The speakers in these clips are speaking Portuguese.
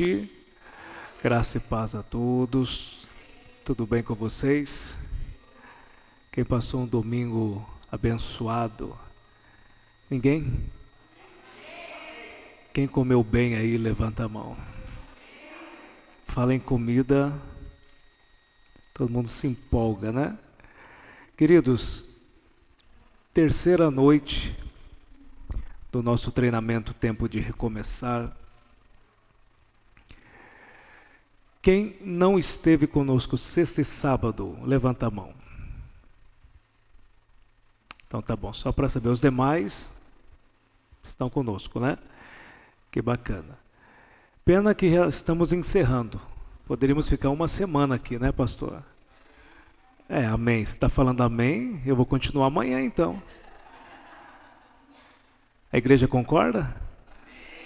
Noite, graça e paz a todos. Tudo bem com vocês? Quem passou um domingo abençoado? Ninguém? Quem comeu bem aí, levanta a mão. Fala em comida, todo mundo se empolga, né? Queridos, terceira noite do nosso treinamento Tempo de Recomeçar. Quem não esteve conosco sexta e sábado, levanta a mão. Então tá bom, só para saber, os demais estão conosco, né? Que bacana. Pena que já estamos encerrando. Poderíamos ficar uma semana aqui, né, pastor? É, amém. Você está falando amém? Eu vou continuar amanhã então. A igreja concorda?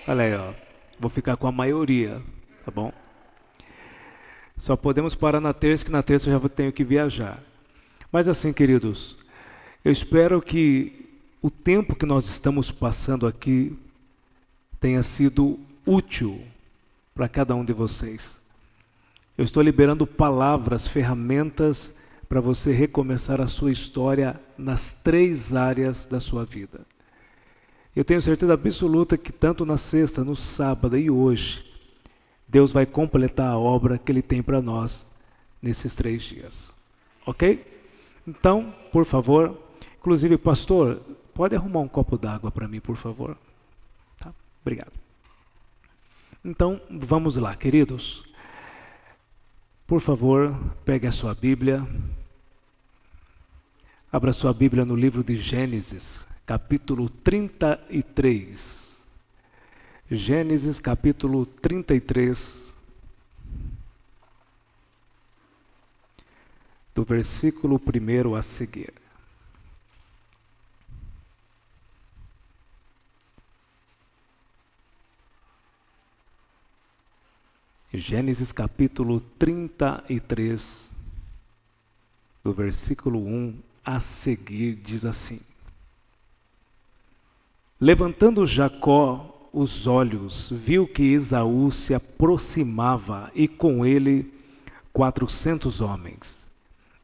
Olha aí, ó. Vou ficar com a maioria, tá bom? Só podemos parar na terça, que na terça eu já tenho que viajar. Mas assim, queridos, eu espero que o tempo que nós estamos passando aqui tenha sido útil para cada um de vocês. Eu estou liberando palavras, ferramentas para você recomeçar a sua história nas três áreas da sua vida. Eu tenho certeza absoluta que tanto na sexta, no sábado e hoje, Deus vai completar a obra que Ele tem para nós nesses três dias. Ok? Então, por favor, inclusive, pastor, pode arrumar um copo d'água para mim, por favor? Tá? Obrigado. Então, vamos lá, queridos. Por favor, pegue a sua Bíblia. Abra sua Bíblia no livro de Gênesis, capítulo 33. Gênesis, capítulo 33. Do versículo 1 a seguir. Gênesis capítulo 33, do versículo 1 a seguir, diz assim: Levantando Jacó os olhos, viu que Esaú se aproximava e com ele quatrocentos homens.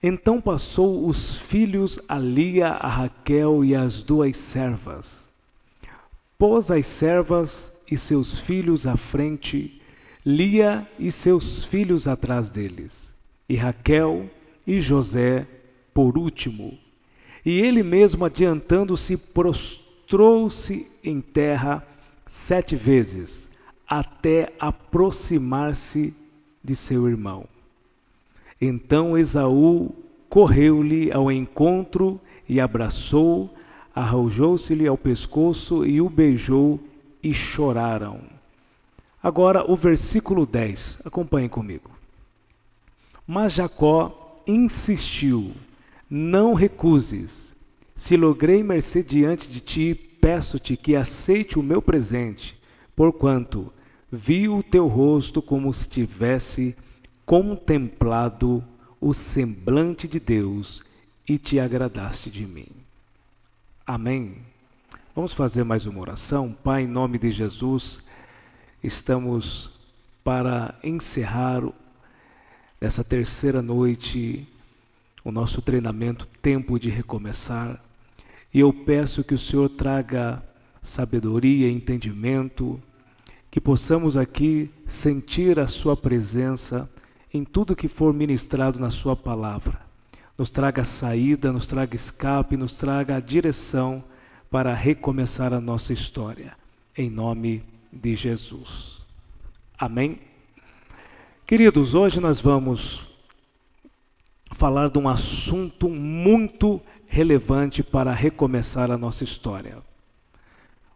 Então passou os filhos a Lia, a Raquel e as duas servas. Pôs as servas e seus filhos à frente, Lia e seus filhos atrás deles, e Raquel e José por último. E ele mesmo, adiantando-se, prostrou prostrou-se em terra sete vezes, até aproximar-se de seu irmão. Então Esaú correu-lhe ao encontro e abraçou, arrojou-se-lhe ao pescoço e o beijou e choraram. Agora o versículo 10, acompanhe comigo. Mas Jacó insistiu: Não recuses se logrei mercê diante de ti, peço-te que aceite o meu presente, porquanto vi o teu rosto como se tivesse contemplado o semblante de Deus e te agradaste de mim. Amém. Vamos fazer mais uma oração. Pai, em nome de Jesus, estamos para encerrar essa terceira noite o nosso treinamento Tempo de Recomeçar. E eu peço que o Senhor traga sabedoria entendimento, que possamos aqui sentir a Sua presença em tudo que for ministrado na Sua palavra. Nos traga saída, nos traga escape, nos traga a direção para recomeçar a nossa história. Em nome de Jesus. Amém? Queridos, hoje nós vamos falar de um assunto muito relevante para recomeçar a nossa história.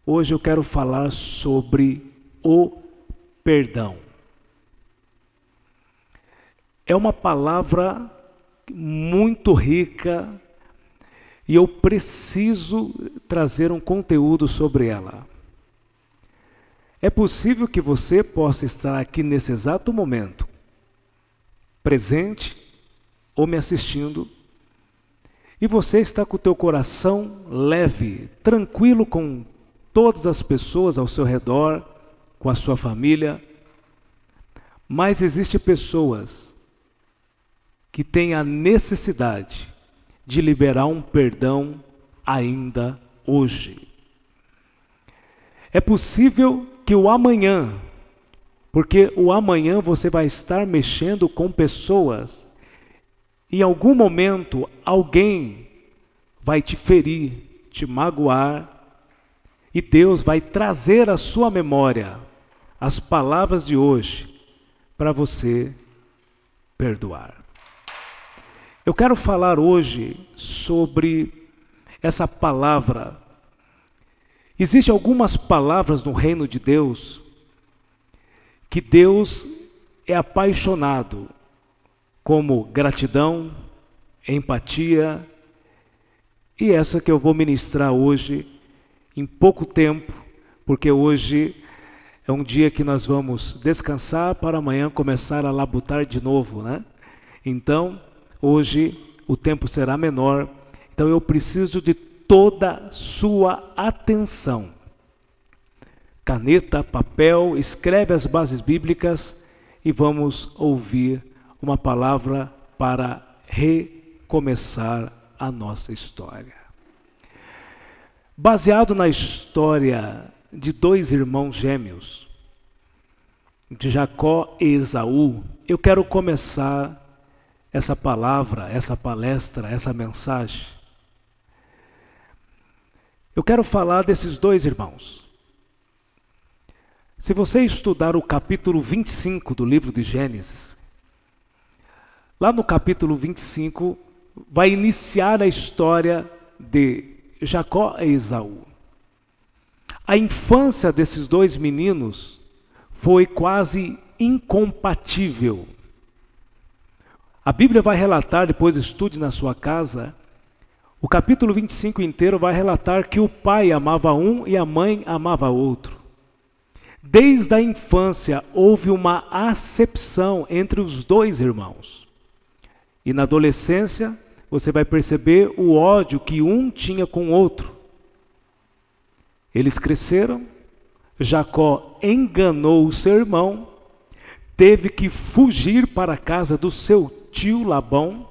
Hoje eu quero falar sobre o perdão. É uma palavra muito rica e eu preciso trazer um conteúdo sobre ela. É possível que você possa estar aqui nesse exato momento, presente ou me assistindo e você está com o teu coração leve, tranquilo com todas as pessoas ao seu redor, com a sua família, Mas existe pessoas que têm a necessidade de liberar um perdão ainda hoje. É possível que o amanhã, porque o amanhã você vai estar mexendo com pessoas, em algum momento alguém vai te ferir, te magoar, e Deus vai trazer à sua memória as palavras de hoje para você perdoar. Eu quero falar hoje sobre essa palavra. Existem algumas palavras no reino de Deus que Deus é apaixonado, como gratidão, empatia, e essa que eu vou ministrar hoje em pouco tempo, porque hoje é um dia que nós vamos descansar para amanhã começar a labutar de novo, né? Então, hoje o tempo será menor, então eu preciso de toda sua atenção. Caneta, papel, escreve as bases bíblicas e vamos ouvir uma palavra para recomeçar a nossa história. Baseado na história de dois irmãos gêmeos, de Jacó e Esaú, eu quero começar essa palavra, essa palestra, essa mensagem. Eu quero falar desses dois irmãos. Se você estudar o capítulo 25 do livro de Gênesis, lá no capítulo 25 vai iniciar a história de Jacó e Esaú. A infância desses dois meninos foi quase incompatível. A Bíblia vai relatar, depois estude na sua casa, o capítulo 25 inteiro vai relatar que o pai amava um e a mãe amava outro. Desde a infância houve uma acepção entre os dois irmãos. E na adolescência, você vai perceber o ódio que um tinha com o outro. Eles cresceram, Jacó enganou o seu irmão, teve que fugir para a casa do seu tio Labão,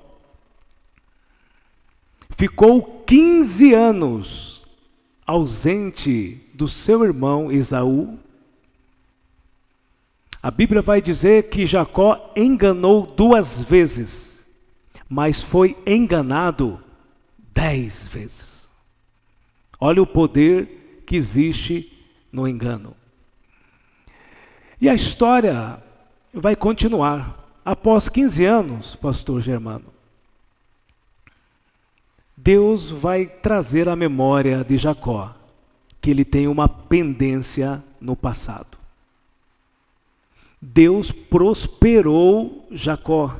ficou 15 anos ausente do seu irmão Esaú. A Bíblia vai dizer que Jacó enganou duas vezes mas foi enganado dez vezes. Olha o poder que existe no engano. E a história vai continuar. Após 15 anos, pastor Germano, Deus vai trazer à memória de Jacó que ele tem uma pendência no passado. Deus prosperou Jacó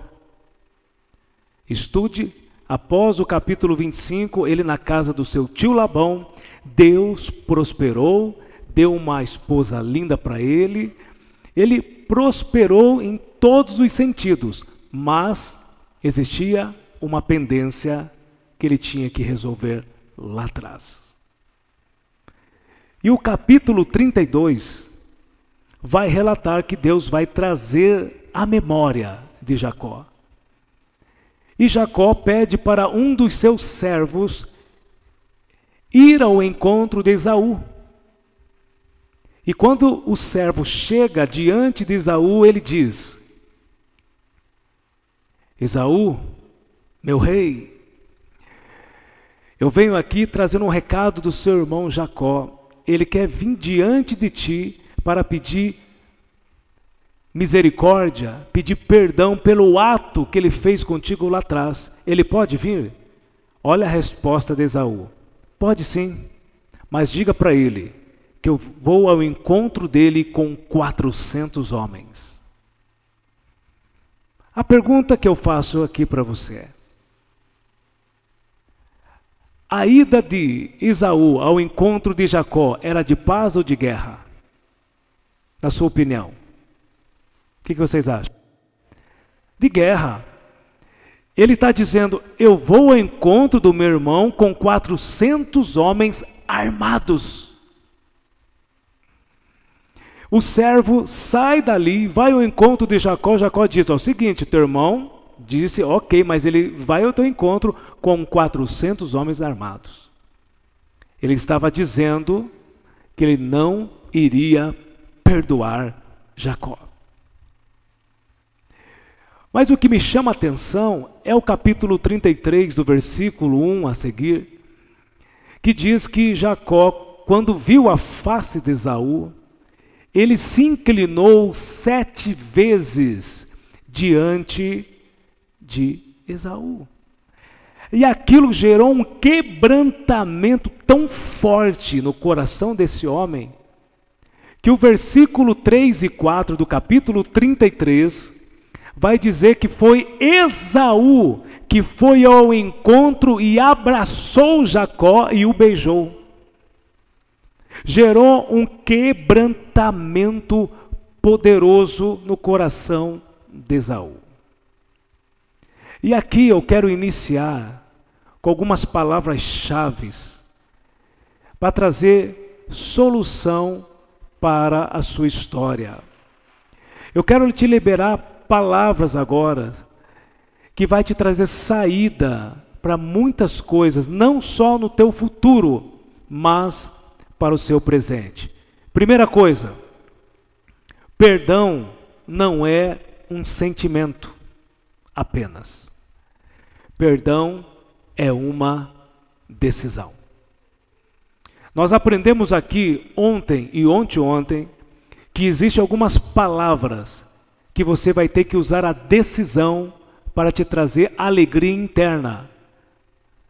Estude, após o capítulo 25, ele na casa do seu tio Labão, Deus prosperou, deu uma esposa linda para ele, ele prosperou em todos os sentidos, mas existia uma pendência que ele tinha que resolver lá atrás. E o capítulo 32 vai relatar que Deus vai trazer a memória de Jacó. E Jacó pede para um dos seus servos ir ao encontro de Esaú. E quando o servo chega diante de Esaú, ele diz: Esaú, meu rei, eu venho aqui trazendo um recado do seu irmão Jacó. Ele quer vir diante de ti para pedir misericórdia, pedir perdão pelo ato que ele fez contigo lá atrás, ele pode vir? Olha a resposta de Esaú: Pode sim, mas diga para ele que eu vou ao encontro dele com 400 homens. A pergunta que eu faço aqui para você é: a ida de Esaú ao encontro de Jacó era de paz ou de guerra? Na sua opinião? O que, que vocês acham? De guerra. Ele está dizendo: Eu vou ao encontro do meu irmão com 400 homens armados. o servo sai dali, vai ao encontro de Jacó. Jacó diz: Ó, o seguinte, teu irmão disse, ok, mas ele vai ao teu encontro com 400 homens armados. Ele estava dizendo que ele não iria perdoar Jacó. Mas o que me chama a atenção é o capítulo 33, do versículo 1 a seguir, que diz que Jacó, quando viu a face de Esaú, ele se inclinou sete vezes diante de Esaú. E aquilo gerou um quebrantamento tão forte no coração desse homem, que o versículo 3 e 4 do capítulo 33 vai dizer que foi Esaú que foi ao encontro e abraçou Jacó e o beijou. Gerou um quebrantamento poderoso no coração de Esaú. E aqui eu quero iniciar com algumas palavras-chave para trazer solução para a sua história. Eu quero te liberar palavras agora que vai te trazer saída para muitas coisas, não só no teu futuro, mas para o seu presente. Primeira coisa, perdão não é um sentimento apenas. Perdão é uma decisão. Nós aprendemos aqui ontem e ontem ontem que existem algumas palavras que você vai ter que usar a decisão para te trazer alegria interna.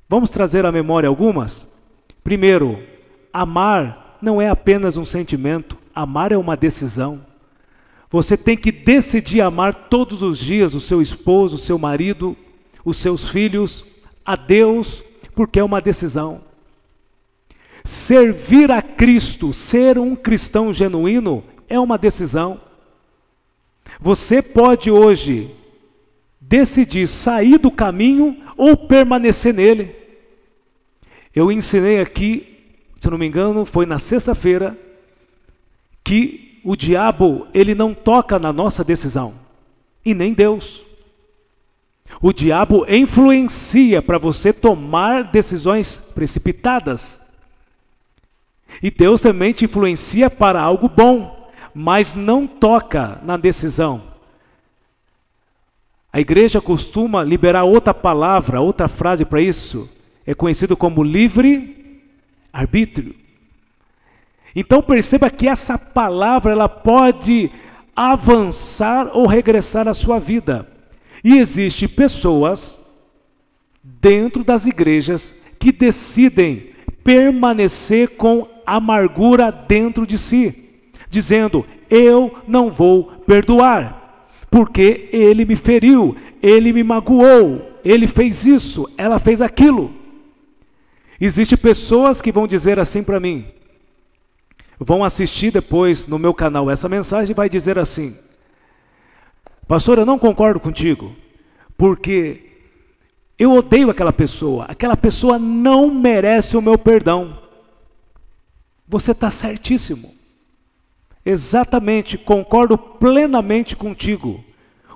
Vamos trazer à memória algumas? Primeiro, amar não é apenas um sentimento, amar é uma decisão. Você tem que decidir amar todos os dias o seu esposo, o seu marido, os seus filhos, a Deus, porque é uma decisão. Servir a Cristo, ser um cristão genuíno, é uma decisão. Você pode hoje decidir sair do caminho ou permanecer nele. Eu ensinei aqui, se não me engano, foi na sexta-feira, que o diabo, ele não toca na nossa decisão, e nem Deus. O diabo influencia para você tomar decisões precipitadas. E Deus também te influencia para algo bom, mas não toca na decisão. A igreja costuma liberar outra palavra, outra frase para isso. É conhecido como livre arbítrio. Então perceba que essa palavra ela pode avançar ou regressar à sua vida. E existe pessoas dentro das igrejas que decidem permanecer com amargura dentro de si, dizendo: "Eu não vou perdoar, porque ele me feriu, ele me magoou, ele fez isso, ela fez aquilo". Existem pessoas que vão dizer assim para mim, vão assistir depois no meu canal essa mensagem e vai dizer assim: Pastor, eu não concordo contigo, porque eu odeio aquela pessoa, aquela pessoa não merece o meu perdão. Você está certíssimo. Exatamente, concordo plenamente contigo.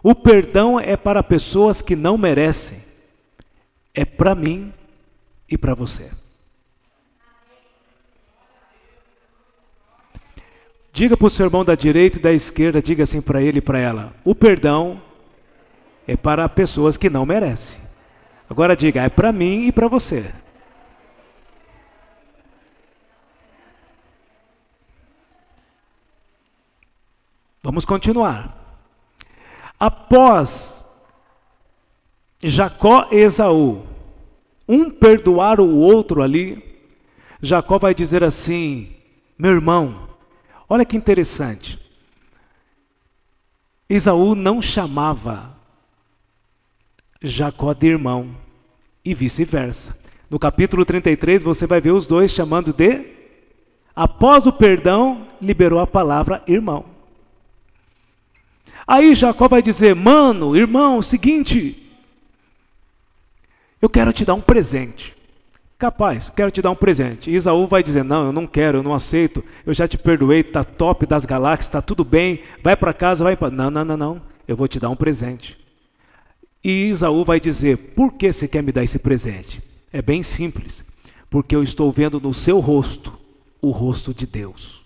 O perdão é para pessoas que não merecem, é para mim e para você. Diga para o seu irmão da direita e da esquerda, diga assim para ele e para ela: o perdão é para pessoas que não merecem. Agora diga, é para mim e para você. Vamos continuar. Após Jacó e Esaú, um perdoar o outro ali, Jacó vai dizer assim: meu irmão, Olha que interessante. Esaú não chamava Jacó de irmão e vice-versa. No capítulo 33 você vai ver os dois chamando de após o perdão, liberou a palavra irmão. Aí Jacó vai dizer: "Mano, irmão, é seguinte, eu quero te dar um presente. Capaz, quero te dar um presente. E Isaú vai dizer: Não, eu não quero, eu não aceito, eu já te perdoei, está top das galáxias, está tudo bem, vai para casa, vai para. Não, não, não, não, eu vou te dar um presente. E Isaú vai dizer: Por que você quer me dar esse presente? É bem simples, porque eu estou vendo no seu rosto o rosto de Deus.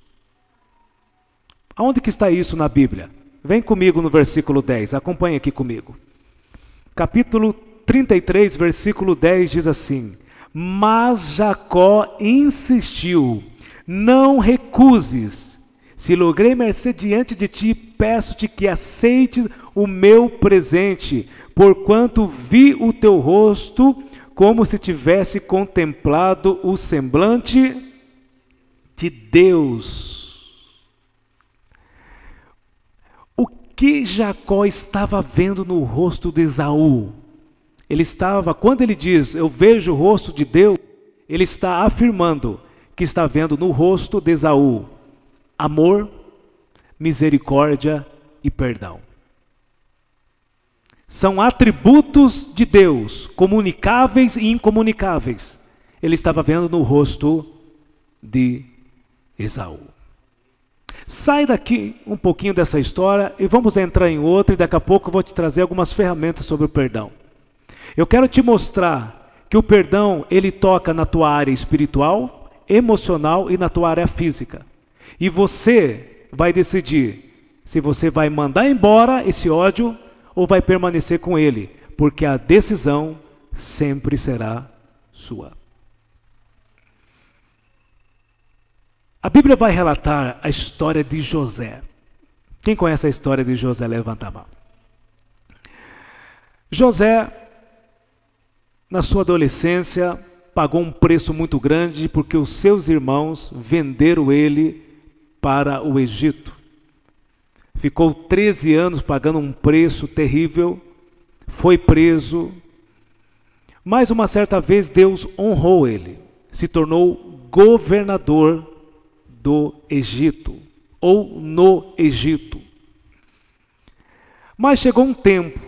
Aonde que está isso na Bíblia? Vem comigo no versículo 10, acompanhe aqui comigo. Capítulo 33, versículo 10 diz assim: Mas Jacó insistiu: Não recuses. Se logrei mercê diante de ti, peço-te que aceites o meu presente, porquanto vi o teu rosto como se tivesse contemplado o semblante de Deus. O que Jacó estava vendo no rosto de Esaú? Ele estava, quando ele diz, eu vejo o rosto de Deus, ele está afirmando que está vendo no rosto de Esaú amor, misericórdia e perdão. São atributos de Deus, comunicáveis e incomunicáveis. Ele estava vendo no rosto de Esaú. Sai daqui um pouquinho dessa história e vamos entrar em outra, e daqui a pouco eu vou te trazer algumas ferramentas sobre o perdão. Eu quero te mostrar que o perdão ele toca na tua área espiritual, emocional e na tua área física. E você vai decidir se você vai mandar embora esse ódio ou vai permanecer com ele, porque a decisão sempre será sua. A Bíblia vai relatar a história de José. Quem conhece a história de José, levanta a mão. José, na sua adolescência, pagou um preço muito grande porque os seus irmãos venderam ele para o Egito. Ficou 13 anos pagando um preço terrível, foi preso, mas uma certa vez Deus honrou ele, se tornou governador do Egito, ou no Egito. Mas chegou um tempo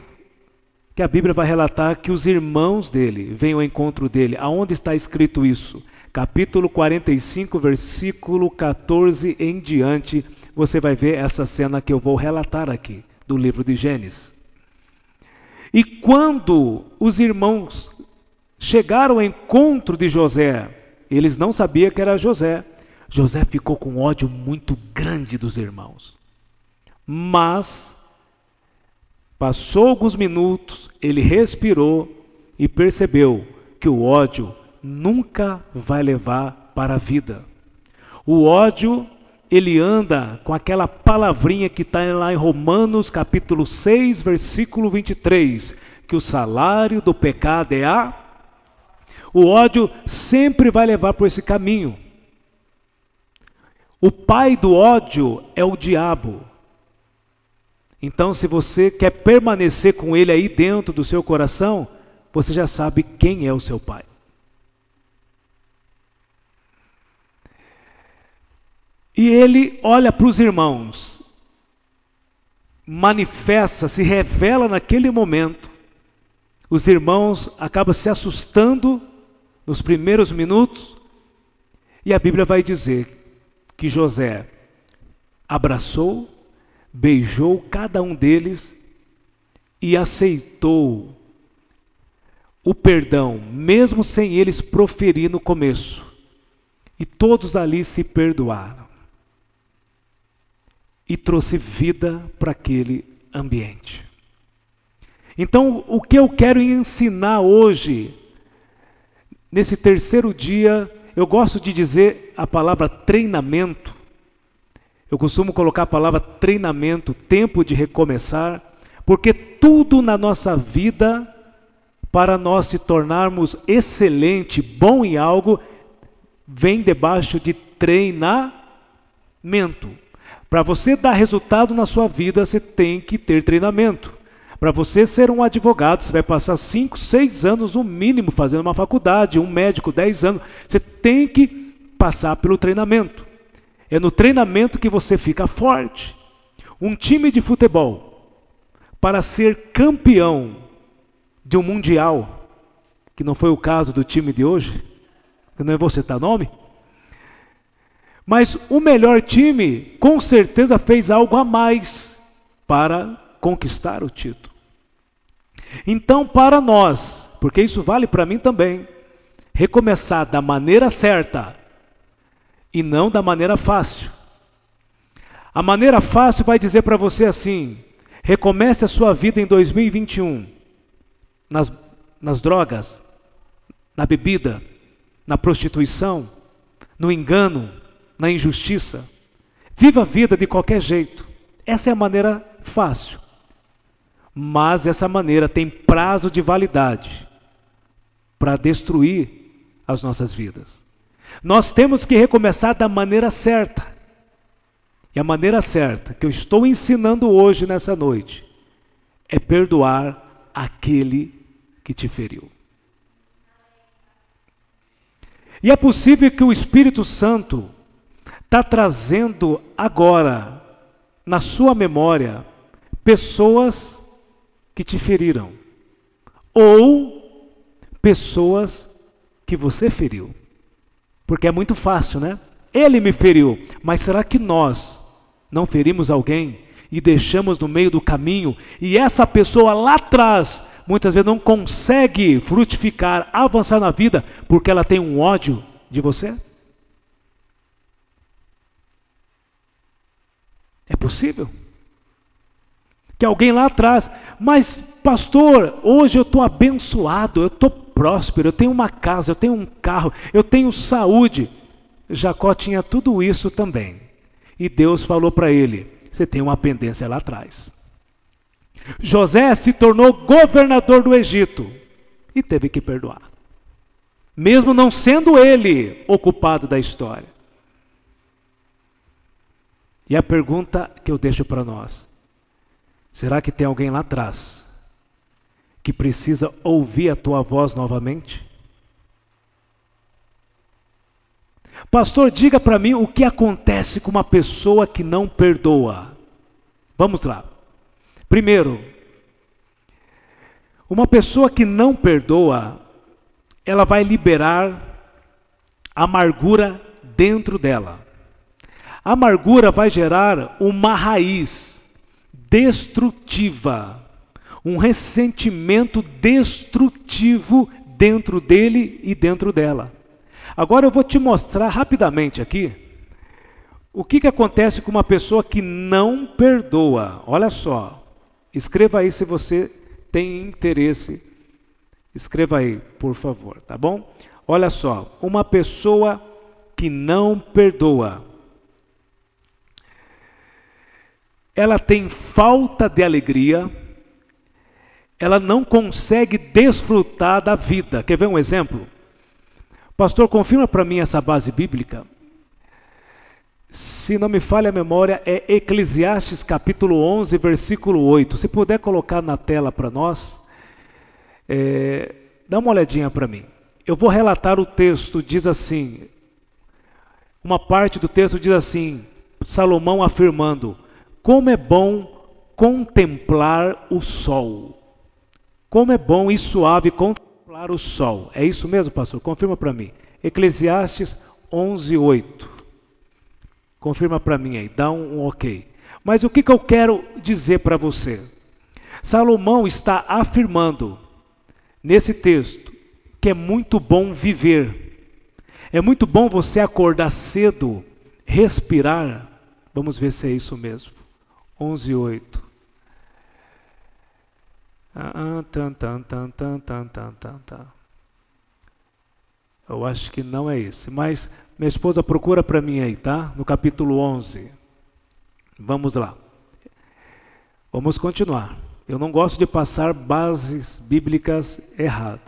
que a Bíblia vai relatar que os irmãos dele vêm ao encontro dele. Aonde está escrito isso? Capítulo 45, versículo 14 em diante você vai ver essa cena que eu vou relatar aqui, do livro de Gênesis. E quando os irmãos chegaram ao encontro de José, eles não sabiam que era José. José ficou com ódio muito grande dos irmãos. Mas, passou alguns minutos, ele respirou e percebeu que o ódio nunca vai levar para a vida. O ódio ele anda com aquela palavrinha que está lá em Romanos capítulo 6, versículo 23, que o salário do pecado é a. O ódio sempre vai levar por esse caminho. O pai do ódio é o diabo. Então, se você quer permanecer com ele aí dentro do seu coração, você já sabe quem é o seu pai. E ele olha para os irmãos, manifesta, se revela naquele momento. Os irmãos acabam se assustando nos primeiros minutos, e a Bíblia vai dizer que José abraçou, beijou cada um deles e aceitou o perdão, mesmo sem eles proferir no começo. E todos ali se perdoaram e trouxe vida para aquele ambiente. Então, o que eu quero ensinar hoje, nesse terceiro dia, eu gosto de dizer a palavra treinamento. Eu costumo colocar a palavra treinamento, tempo de recomeçar, porque tudo na nossa vida, para nós se tornarmos excelente, bom em algo, vem debaixo de treinamento. Para você dar resultado na sua vida, você tem que ter treinamento. Para você ser um advogado, você vai passar 5, 6 anos no mínimo fazendo uma faculdade, um médico 10 anos. Você tem que passar pelo treinamento. É no treinamento que você fica forte. Um time de futebol, para ser campeão de um mundial, que não foi o caso do time de hoje, Eu não vou citar nome. Mas o melhor time, com certeza, fez algo a mais para conquistar o título. Então, para nós, porque isso vale para mim também, recomeçar da maneira certa e não da maneira fácil. A maneira fácil vai dizer para você assim: recomece a sua vida em 2021 nas, nas drogas, na bebida, na prostituição, no engano, na injustiça. Viva a vida de qualquer jeito. Essa é a maneira fácil. Mas essa maneira tem prazo de validade para destruir as nossas vidas. Nós temos que recomeçar da maneira certa. E a maneira certa que eu estou ensinando hoje nessa noite é perdoar aquele que te feriu. E é possível que o Espírito Santo está trazendo agora na sua memória pessoas que te feriram ou pessoas que você feriu. Porque é muito fácil, né? Ele me feriu, mas será que nós não ferimos alguém e deixamos no meio do caminho e essa pessoa lá atrás muitas vezes não consegue frutificar, avançar na vida porque ela tem um ódio de você? É possível? Que alguém lá atrás, mas pastor, hoje eu estou abençoado, eu estou próspero, eu tenho uma casa, eu tenho um carro, eu tenho saúde. Jacó tinha tudo isso também. E Deus falou para ele: você tem uma pendência lá atrás. José se tornou governador do Egito e teve que perdoar, mesmo não sendo ele ocupado da história. E a pergunta que eu deixo para nós: será que tem alguém lá atrás que precisa ouvir a tua voz novamente? Pastor, diga para mim o que acontece com uma pessoa que não perdoa. Vamos lá. Primeiro, uma pessoa que não perdoa, ela vai liberar amargura dentro dela. A amargura vai gerar uma raiz destrutiva, um ressentimento destrutivo dentro dele e dentro dela. Agora eu vou te mostrar rapidamente aqui o que, que acontece com uma pessoa que não perdoa. Olha só, Escreva aí se você tem interesse. Escreva aí, por favor, tá bom? Olha só, uma pessoa que não perdoa, ela tem falta de alegria, ela não consegue desfrutar da vida. Quer ver um exemplo? Pastor, confirma para mim essa base bíblica se não me falha a memória, é Eclesiastes capítulo 11, versículo 8. Se puder colocar na tela para nós, é, dá uma olhadinha para mim. Eu vou relatar o texto, diz assim, uma parte do texto diz assim, Salomão afirmando, como é bom contemplar o sol. Como é bom e suave contemplar o sol. É isso mesmo, pastor? Confirma para mim. Eclesiastes 11, 8. Confirma para mim aí, dá um ok. Mas o que, que eu quero dizer para você? Salomão está afirmando nesse texto que é muito bom viver. É muito bom você acordar cedo, respirar. Vamos ver se é isso mesmo. 11, 8. Ah, tan, tan, tan, tan, tan, tan, tan. Eu acho que não é esse, mas minha esposa procura para mim aí, tá? No capítulo 11. Vamos lá. Vamos continuar. Eu não gosto de passar bases bíblicas errado.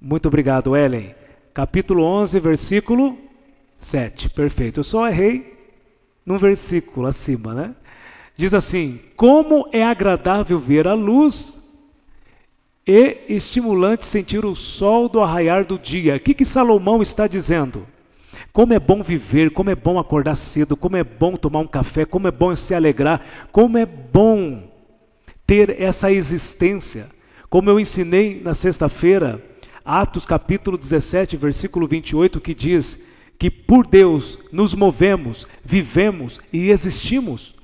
Muito obrigado, Ellen. Capítulo 11, versículo 7. Perfeito. Eu só errei num versículo acima, né? Diz assim: Como é agradável ver a luz e estimulante sentir o sol do arraiar do dia. O que, que Salomão está dizendo? Como é bom viver, como é bom acordar cedo, como é bom tomar um café, como é bom se alegrar, como é bom ter essa existência. Como eu ensinei na sexta-feira, Atos capítulo 17, versículo 28, que diz que por Deus nos movemos, vivemos e existimos.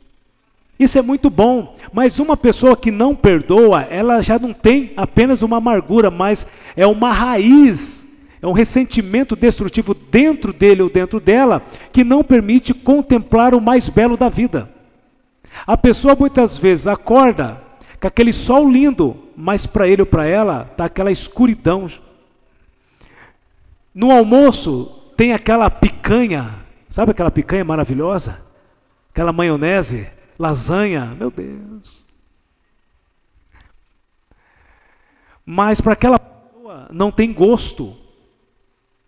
Isso é muito bom, mas uma pessoa que não perdoa, ela já não tem apenas uma amargura, mas é uma raiz, é um ressentimento destrutivo dentro dele ou dentro dela, que não permite contemplar o mais belo da vida. A pessoa muitas vezes acorda com aquele sol lindo, mas para ele ou para ela está aquela escuridão. No almoço tem aquela picanha, sabe aquela picanha maravilhosa? Aquela maionese lasanha, meu Deus. Mas para aquela pessoa não tem gosto.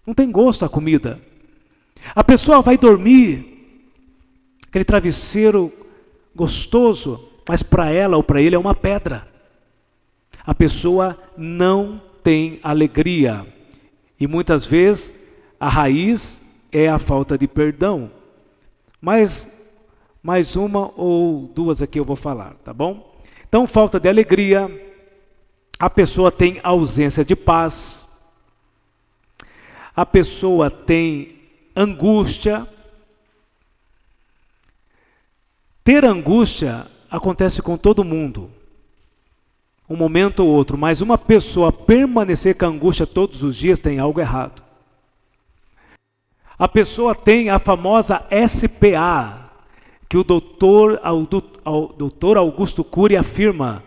Não tem gosto a comida. A pessoa vai dormir, aquele travesseiro gostoso, mas para ela ou para ele é uma pedra. A pessoa não tem alegria. E muitas vezes a raiz é a falta de perdão. Mas mais uma ou duas aqui eu vou falar, tá bom? Então, falta de alegria, a pessoa tem ausência de paz, a pessoa tem angústia. Ter angústia acontece com todo mundo, um momento ou outro, mas uma pessoa permanecer com angústia todos os dias tem algo errado. A pessoa tem a famosa SPA, que o doutor, o doutor Augusto Cury afirma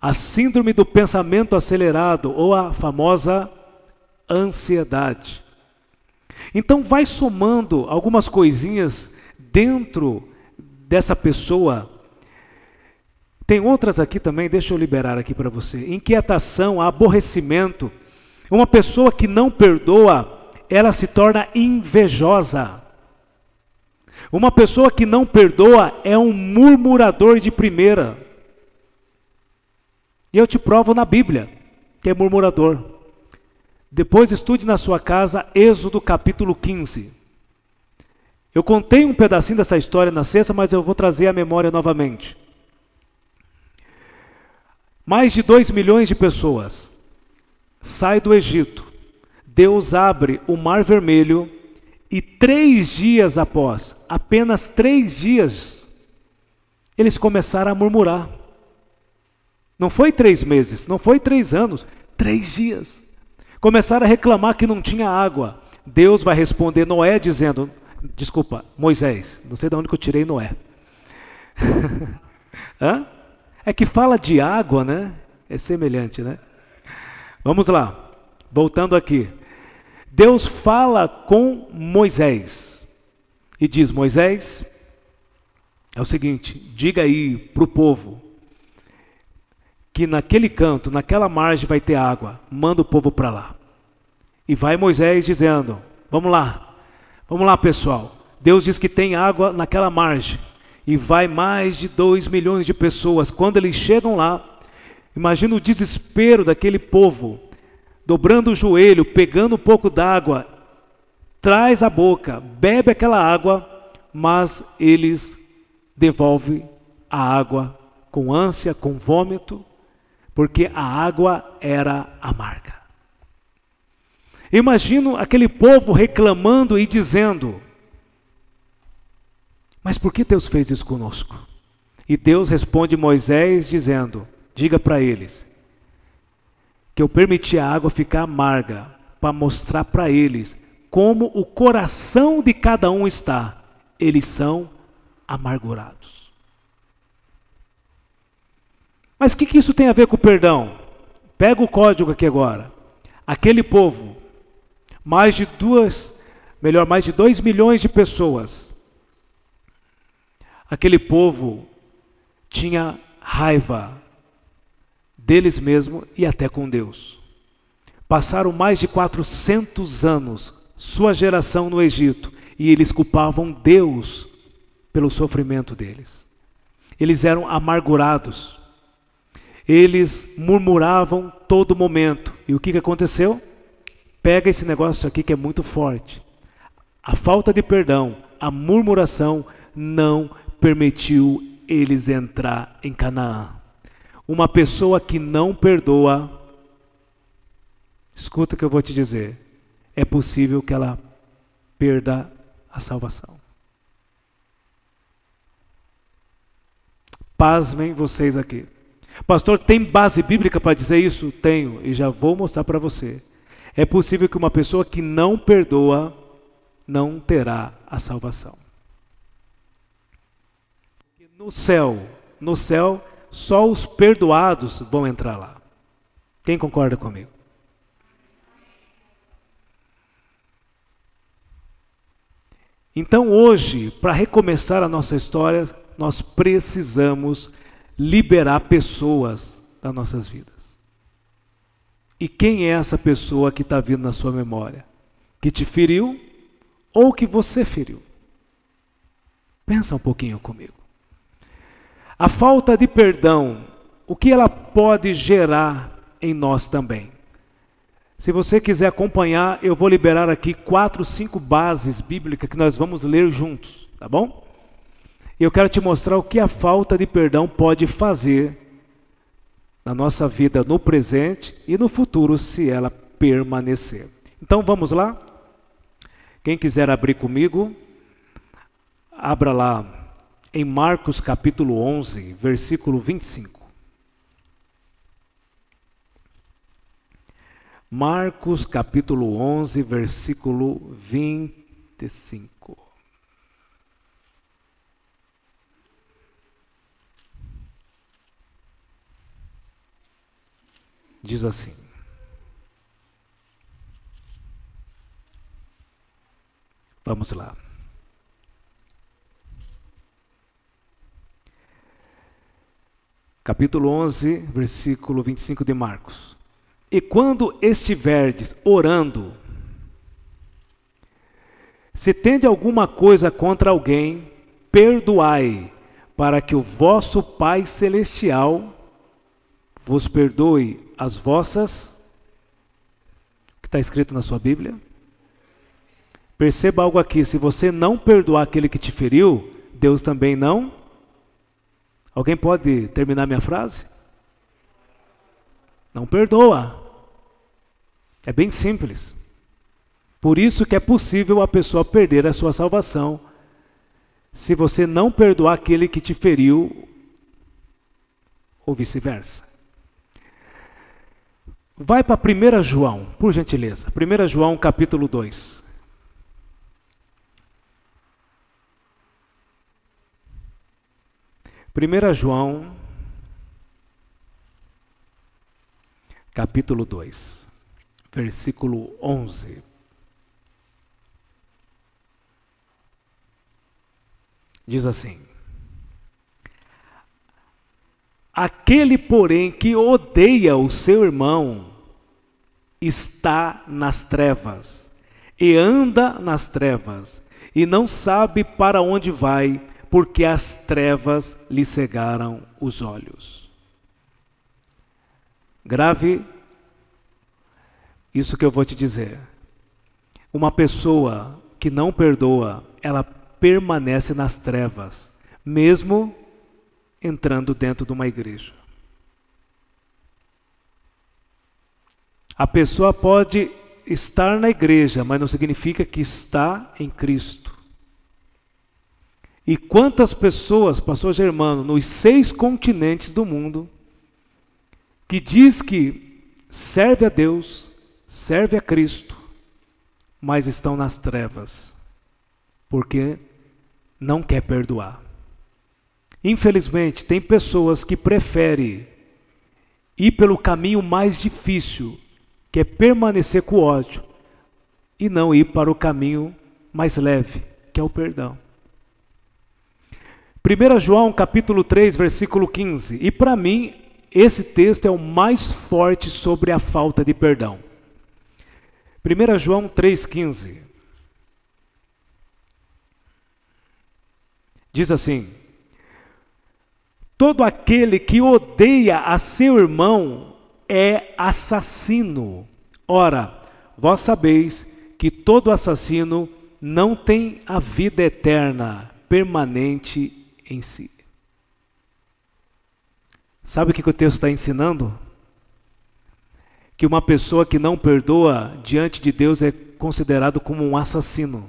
a síndrome do pensamento acelerado ou a famosa ansiedade. Então vai somando algumas coisinhas dentro dessa pessoa. Tem outras aqui também, deixa eu liberar aqui para você. Inquietação, aborrecimento. Uma pessoa que não perdoa, ela se torna invejosa. Uma pessoa que não perdoa é um murmurador de primeira. E eu te provo na Bíblia que é murmurador. Depois estude na sua casa Êxodo capítulo 15. Eu contei um pedacinho dessa história na sexta, mas eu vou trazer a memória novamente. Mais de dois milhões de pessoas saem do Egito. Deus abre o Mar Vermelho e três dias após, apenas três dias, eles começaram a murmurar. Não foi três meses, não foi três anos, três dias. Começaram a reclamar que não tinha água. Deus vai responder Noé dizendo: Desculpa, Moisés, não sei de onde que eu tirei Noé. É que fala de água, né? É semelhante, né? Vamos lá, voltando aqui. Deus fala com Moisés e diz: Moisés, é o seguinte, diga aí para o povo que naquele canto, naquela margem vai ter água, manda o povo para lá. E vai Moisés dizendo: Vamos lá, vamos lá pessoal. Deus diz que tem água naquela margem. E vai mais de dois milhões de pessoas. Quando eles chegam lá, imagina o desespero daquele povo dobrando o joelho, pegando um pouco d'água, traz a boca, bebe aquela água, mas eles devolvem a água com ânsia, com vômito, porque a água era amarga. Imagino aquele povo reclamando e dizendo: Mas por que Deus fez isso conosco? E Deus responde Moisés dizendo: Diga para eles que eu permiti a água ficar amarga para mostrar para eles como o coração de cada um está. Eles são amargurados. Mas o que, que isso tem a ver com o perdão? Pega o código aqui agora. Aquele povo, mais de duas, melhor, mais de dois milhões de pessoas. Aquele povo tinha raiva deles mesmos e até com Deus. Passaram mais de 400 anos, sua geração no Egito, e eles culpavam Deus pelo sofrimento deles. Eles eram amargurados. Eles murmuravam todo momento. E o que, que aconteceu? Pega esse negócio aqui que é muito forte. A falta de perdão, a murmuração não permitiu eles entrar em Canaã. Uma pessoa que não perdoa escuta o que eu vou te dizer. É possível que ela perda a salvação. Pasmem vocês aqui. Pastor, tem base bíblica para dizer isso? Tenho, e já vou mostrar para você. É possível que uma pessoa que não perdoa não terá a salvação. No céu, no céu, só os perdoados vão entrar lá. Quem concorda comigo? Então hoje, para recomeçar a nossa história, nós precisamos liberar pessoas das nossas vidas. E quem é essa pessoa que está vindo na sua memória? Que te feriu ou que você feriu? Pensa um pouquinho comigo. A falta de perdão, o que ela pode gerar em nós também? Se você quiser acompanhar, eu vou liberar aqui quatro, cinco bases bíblicas que nós vamos ler juntos, tá bom? Eu quero te mostrar o que a falta de perdão pode fazer na nossa vida no presente e no futuro, se ela permanecer. Então vamos lá? Quem quiser abrir comigo, abra lá em Marcos capítulo 11, versículo 25. Marcos capítulo 11, versículo 25. Diz assim: Vamos lá. Capítulo 11, versículo 25 de Marcos. E quando estiverdes orando, se tende alguma coisa contra alguém, perdoai, para que o vosso Pai Celestial vos perdoe as vossas. que está escrito na sua Bíblia? Perceba algo aqui: se você não perdoar aquele que te feriu, Deus também não. Alguém pode terminar minha frase? Não perdoa. É bem simples. Por isso que é possível a pessoa perder a sua salvação se você não perdoar aquele que te feriu ou vice-versa. Vai para 1 João, por gentileza. 1 João capítulo 2. Primeira João capítulo 2, versículo 11. Diz assim: Aquele, porém, que odeia o seu irmão, está nas trevas, e anda nas trevas, e não sabe para onde vai, porque as trevas lhe cegaram os olhos. Grave isso que eu vou te dizer. Uma pessoa que não perdoa, ela permanece nas trevas, mesmo entrando dentro de uma igreja. A pessoa pode estar na igreja, mas não significa que está em Cristo. E quantas pessoas, pastor Germano, nos seis continentes do mundo, que diz que serve a Deus, serve a Cristo, mas estão nas trevas, porque não quer perdoar. Infelizmente, tem pessoas que preferem ir pelo caminho mais difícil, que é permanecer com o ódio, e não ir para o caminho mais leve, que é o perdão. 1 João capítulo 3, versículo 15. E para mim, esse texto é o mais forte sobre a falta de perdão. 1 João 3,15. Diz assim: Todo aquele que odeia a seu irmão é assassino. Ora, vós sabeis que todo assassino não tem a vida eterna permanente em si. Sabe o que o texto está ensinando? que uma pessoa que não perdoa diante de Deus é considerado como um assassino.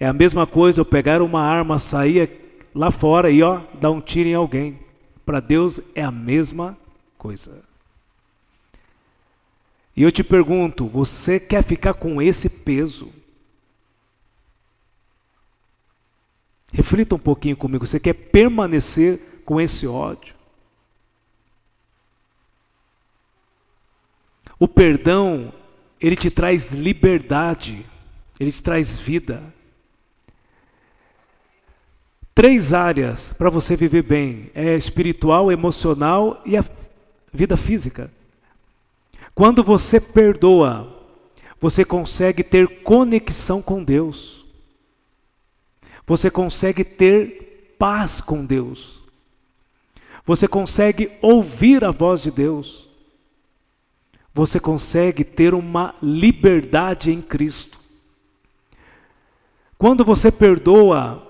É a mesma coisa eu pegar uma arma, sair lá fora e ó, dar um tiro em alguém. Para Deus é a mesma coisa. E eu te pergunto, você quer ficar com esse peso? Reflita um pouquinho comigo, você quer permanecer com esse ódio? O perdão, ele te traz liberdade, ele te traz vida. Três áreas para você viver bem: é espiritual, emocional e a vida física. Quando você perdoa, você consegue ter conexão com Deus. Você consegue ter paz com Deus. Você consegue ouvir a voz de Deus você consegue ter uma liberdade em Cristo. Quando você perdoa,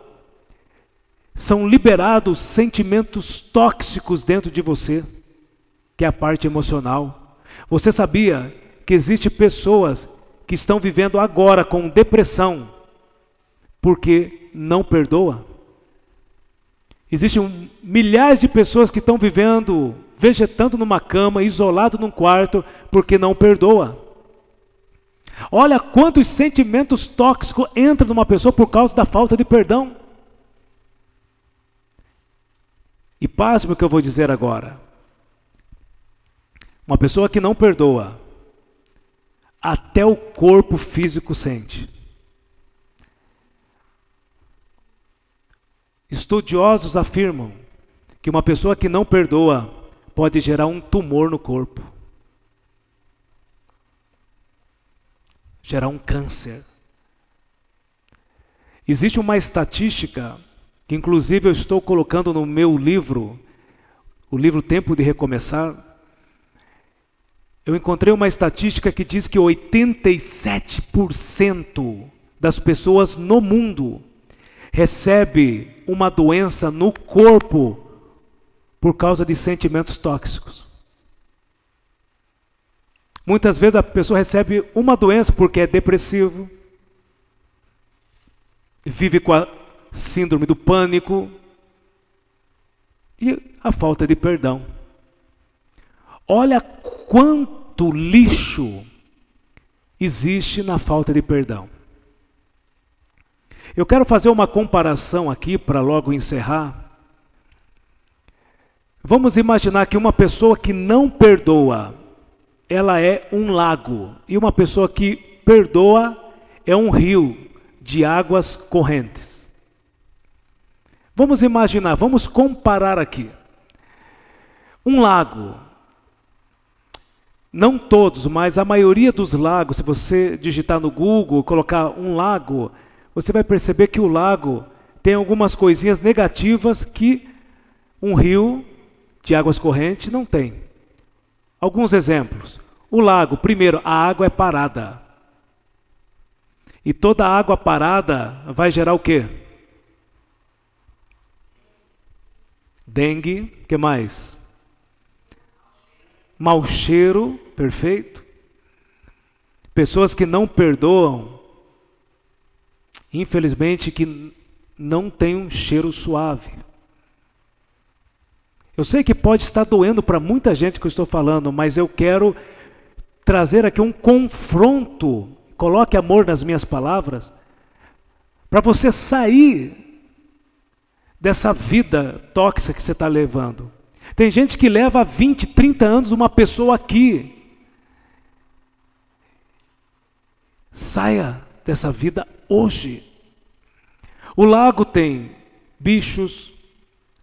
são liberados sentimentos tóxicos dentro de você, que é a parte emocional. Você sabia que existe pessoas que estão vivendo agora com depressão porque não perdoa? Existem milhares de pessoas que estão vivendo vegetando numa cama, isolado num quarto, porque não perdoa. Olha quantos sentimentos tóxicos entram numa pessoa por causa da falta de perdão. E pasme o que eu vou dizer agora. Uma pessoa que não perdoa, até o corpo físico sente. Estudiosos afirmam que uma pessoa que não perdoa pode gerar um tumor no corpo, gerar um câncer. Existe uma estatística que, inclusive, eu estou colocando no meu livro, o livro Tempo de Recomeçar. Eu encontrei uma estatística que diz que 87% das pessoas no mundo recebe uma doença no corpo por causa de sentimentos tóxicos. Muitas vezes a pessoa recebe uma doença porque é depressivo, vive com a síndrome do pânico e a falta de perdão. Olha quanto lixo existe na falta de perdão. Eu quero fazer uma comparação aqui para logo encerrar Vamos imaginar que uma pessoa que não perdoa, ela é um lago, e uma pessoa que perdoa é um rio de águas correntes. Vamos imaginar, vamos comparar aqui. Um lago, não todos, mas a maioria dos lagos, se você digitar no Google, colocar um lago, você vai perceber que o lago tem algumas coisinhas negativas que um rio de águas correntes? Não tem. Alguns exemplos. O lago, primeiro, a água é parada. E toda água parada vai gerar o quê? Dengue, que mais? Mau cheiro, perfeito. Pessoas que não perdoam, infelizmente que não tem um cheiro suave. Eu sei que pode estar doendo para muita gente que eu estou falando, mas eu quero trazer aqui um confronto. Coloque amor nas minhas palavras, para você sair dessa vida tóxica que você está levando. Tem gente que leva 20, 30 anos uma pessoa aqui. Saia dessa vida hoje. O lago tem bichos,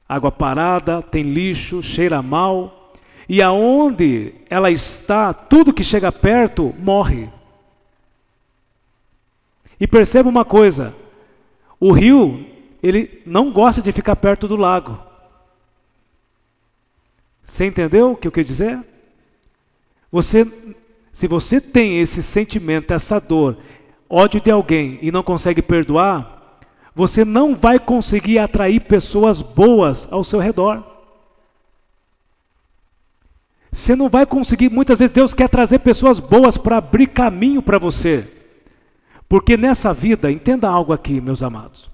água parada, tem lixo, cheira mal, e aonde ela está, tudo que chega perto morre. E perceba uma coisa: o rio, ele não gosta de ficar perto do lago. Você entendeu o que eu quis dizer? Você, se você tem esse sentimento, essa dor, ódio de alguém e não consegue perdoar, você não vai conseguir atrair pessoas boas ao seu redor. Você não vai conseguir, muitas vezes Deus quer trazer pessoas boas para abrir caminho para você. Porque nessa vida, entenda algo aqui, meus amados.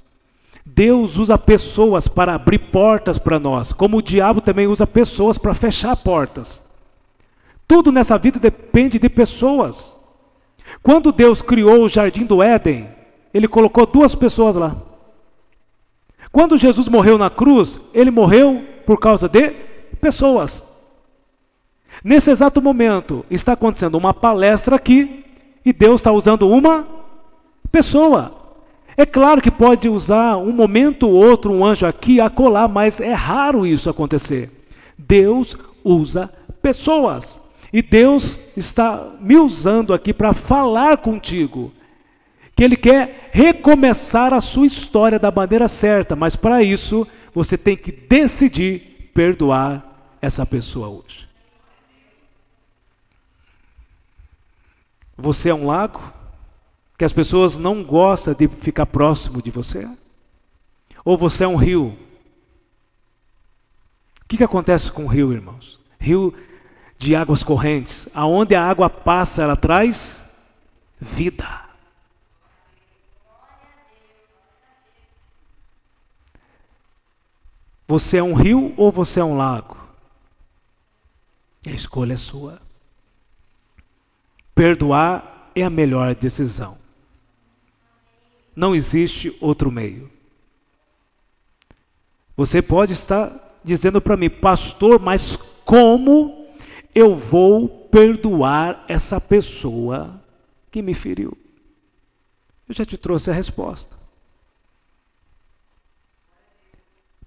Deus usa pessoas para abrir portas para nós, como o diabo também usa pessoas para fechar portas. Tudo nessa vida depende de pessoas. Quando Deus criou o jardim do Éden, ele colocou duas pessoas lá. Quando Jesus morreu na cruz, ele morreu por causa de pessoas. Nesse exato momento, está acontecendo uma palestra aqui e Deus está usando uma pessoa. É claro que pode usar um momento ou outro um anjo aqui a colar, mas é raro isso acontecer. Deus usa pessoas. E Deus está me usando aqui para falar contigo que Ele quer recomeçar a sua história da maneira certa, mas para isso você tem que decidir perdoar essa pessoa hoje. Você é um lago que as pessoas não gostam de ficar próximo de você? Ou você é um rio? O que, que acontece com o rio, irmãos? Rio de águas correntes. Aonde a água passa, ela traz vida. Você é um rio ou você é um lago? A escolha é sua. Perdoar é a melhor decisão. Não existe outro meio. Você pode estar dizendo para mim, pastor, mas como eu vou perdoar essa pessoa que me feriu? Eu já te trouxe a resposta.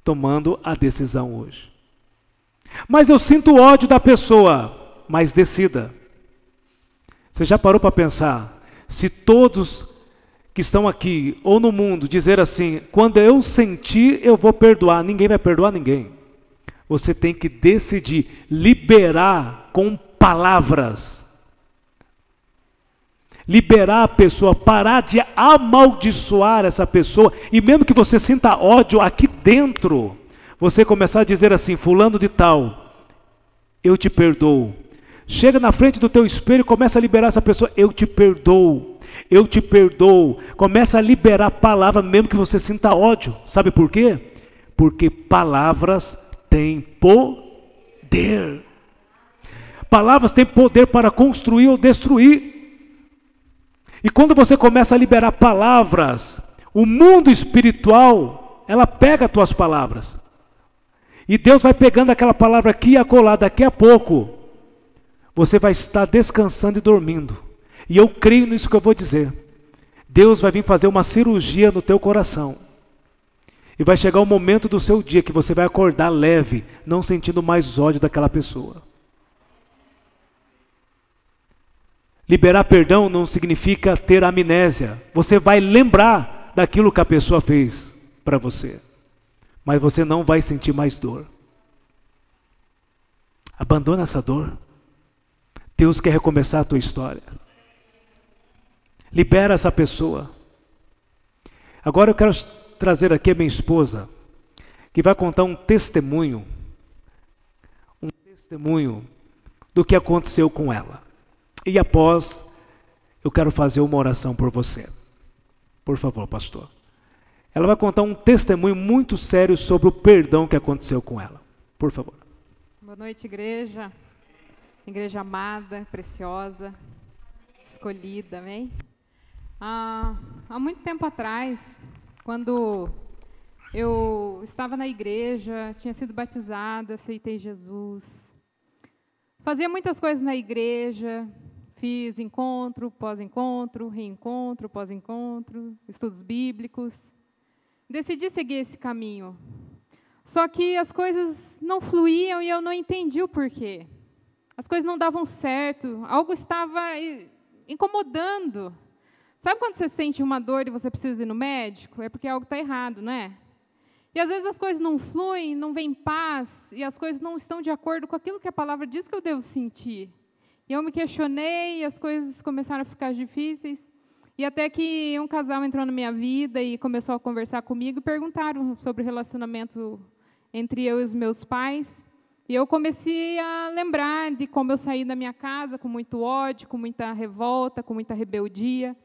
tomando a decisão hoje. Mas eu sinto ódio da pessoa, mas decida. Você já parou para pensar? Se todos que estão aqui ou no mundo dizer assim, quando eu sentir, eu vou perdoar, ninguém vai perdoar ninguém. Você tem que decidir liberar com palavras liberar a pessoa, parar de amaldiçoar essa pessoa, e mesmo que você sinta ódio aqui dentro, você começar a dizer assim: Fulano de Tal, eu te perdoo. Chega na frente do teu espelho e começa a liberar essa pessoa: Eu te perdoo, eu te perdoo. Começa a liberar palavra, mesmo que você sinta ódio. Sabe por quê? Porque palavras têm poder. Palavras têm poder para construir ou destruir. E quando você começa a liberar palavras, o mundo espiritual, ela pega as tuas palavras. E Deus vai pegando aquela palavra aqui e acolá, daqui a pouco, você vai estar descansando e dormindo. E eu creio nisso que eu vou dizer. Deus vai vir fazer uma cirurgia no teu coração. E vai chegar o momento do seu dia que você vai acordar leve, não sentindo mais ódio daquela pessoa. Liberar perdão não significa ter amnésia. Você vai lembrar daquilo que a pessoa fez para você, mas você não vai sentir mais dor. Abandona essa dor. Deus quer recomeçar a tua história. Libera essa pessoa. Agora eu quero trazer aqui a minha esposa, que vai contar um testemunho, um testemunho do que aconteceu com ela. E após, eu quero fazer uma oração por você. Por favor, pastor. Ela vai contar um testemunho muito sério sobre o perdão que aconteceu com ela. Por favor. Boa noite, igreja. Igreja amada, preciosa, escolhida, amém? Ah, há muito tempo atrás, quando eu estava na igreja, tinha sido batizada, aceitei Jesus. Fazia muitas coisas na igreja, Fiz encontro, pós-encontro, reencontro, pós-encontro, estudos bíblicos. Decidi seguir esse caminho. Só que as coisas não fluíam e eu não entendi o porquê. As coisas não davam certo, algo estava incomodando. Sabe quando você sente uma dor e você precisa ir no médico? É porque algo está errado, não é? E às vezes as coisas não fluem, não vem paz, e as coisas não estão de acordo com aquilo que a palavra diz que eu devo sentir. E eu me questionei, e as coisas começaram a ficar difíceis. E até que um casal entrou na minha vida e começou a conversar comigo e perguntaram sobre o relacionamento entre eu e os meus pais. E eu comecei a lembrar de como eu saí da minha casa com muito ódio, com muita revolta, com muita rebeldia.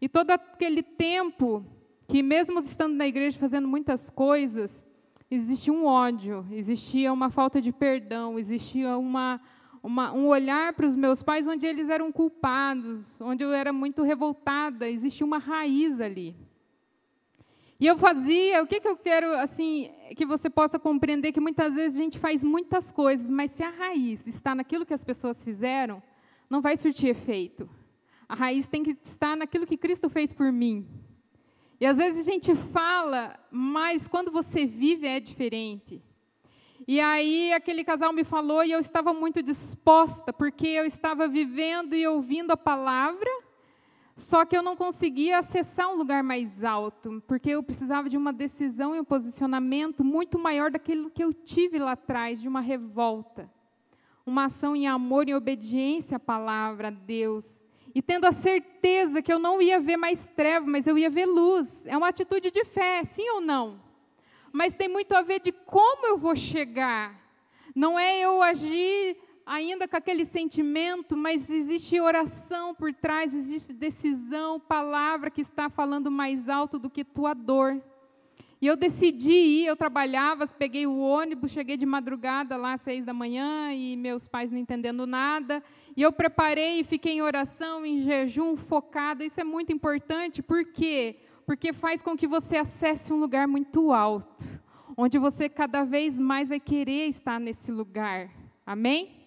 E todo aquele tempo que, mesmo estando na igreja fazendo muitas coisas, existia um ódio, existia uma falta de perdão, existia uma, uma, um olhar para os meus pais onde eles eram culpados, onde eu era muito revoltada, existia uma raiz ali. E eu fazia, o que, que eu quero, assim, que você possa compreender que muitas vezes a gente faz muitas coisas, mas se a raiz está naquilo que as pessoas fizeram, não vai surtir efeito. A raiz tem que estar naquilo que Cristo fez por mim. E às vezes a gente fala, mas quando você vive é diferente. E aí aquele casal me falou e eu estava muito disposta, porque eu estava vivendo e ouvindo a palavra, só que eu não conseguia acessar um lugar mais alto, porque eu precisava de uma decisão e um posicionamento muito maior daquilo que eu tive lá atrás, de uma revolta. Uma ação em amor e obediência à palavra, a Deus. E tendo a certeza que eu não ia ver mais treva, mas eu ia ver luz. É uma atitude de fé, sim ou não? Mas tem muito a ver de como eu vou chegar. Não é eu agir ainda com aquele sentimento, mas existe oração por trás, existe decisão, palavra que está falando mais alto do que tua dor. E eu decidi ir, eu trabalhava, peguei o ônibus, cheguei de madrugada lá às seis da manhã e meus pais não entendendo nada. E eu preparei e fiquei em oração, em jejum, focada. Isso é muito importante, por quê? Porque faz com que você acesse um lugar muito alto, onde você cada vez mais vai querer estar nesse lugar. Amém?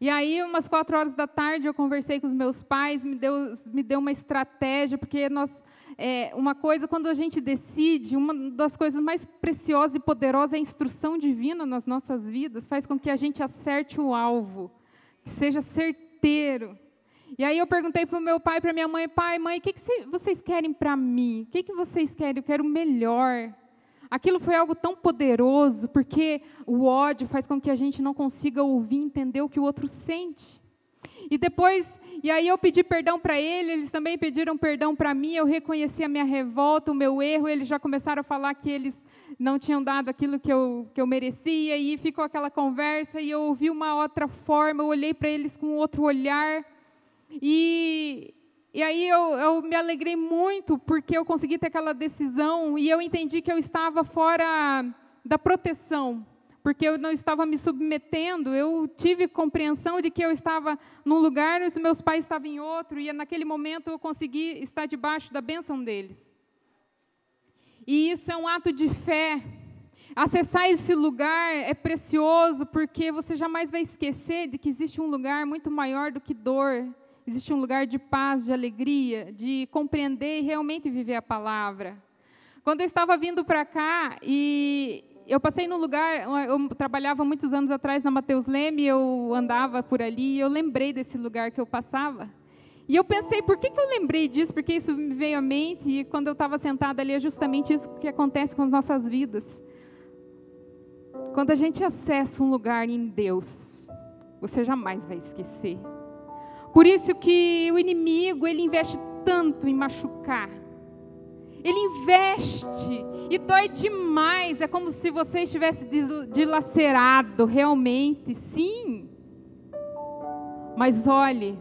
E aí, umas quatro horas da tarde, eu conversei com os meus pais, me deu, me deu uma estratégia, porque nós, é, uma coisa, quando a gente decide, uma das coisas mais preciosas e poderosas é a instrução divina nas nossas vidas, faz com que a gente acerte o alvo, seja certeiro. E aí eu perguntei para o meu pai para minha mãe, pai, mãe, o que, que vocês querem para mim? O que, que vocês querem? Eu quero o melhor. Aquilo foi algo tão poderoso, porque o ódio faz com que a gente não consiga ouvir, entender o que o outro sente. E depois, e aí eu pedi perdão para ele, eles também pediram perdão para mim, eu reconheci a minha revolta, o meu erro, eles já começaram a falar que eles não tinham dado aquilo que eu, que eu merecia, e ficou aquela conversa, e eu ouvi uma outra forma, eu olhei para eles com outro olhar, e, e aí eu, eu, me alegrei muito porque eu consegui ter aquela decisão e eu entendi que eu estava fora da proteção, porque eu não estava me submetendo. Eu tive compreensão de que eu estava num lugar os meus pais estavam em outro, e naquele momento eu consegui estar debaixo da bênção deles. E isso é um ato de fé. Acessar esse lugar é precioso porque você jamais vai esquecer de que existe um lugar muito maior do que dor, existe um lugar de paz, de alegria, de compreender e realmente viver a palavra. Quando eu estava vindo para cá e eu passei num lugar, eu trabalhava muitos anos atrás na Mateus Leme, eu andava por ali e eu lembrei desse lugar que eu passava. E eu pensei, por que, que eu lembrei disso? Porque isso me veio à mente e quando eu estava sentada ali é justamente isso que acontece com as nossas vidas. Quando a gente acessa um lugar em Deus, você jamais vai esquecer. Por isso que o inimigo, ele investe tanto em machucar. Ele investe e dói demais. É como se você estivesse dilacerado, realmente, sim. Mas olhe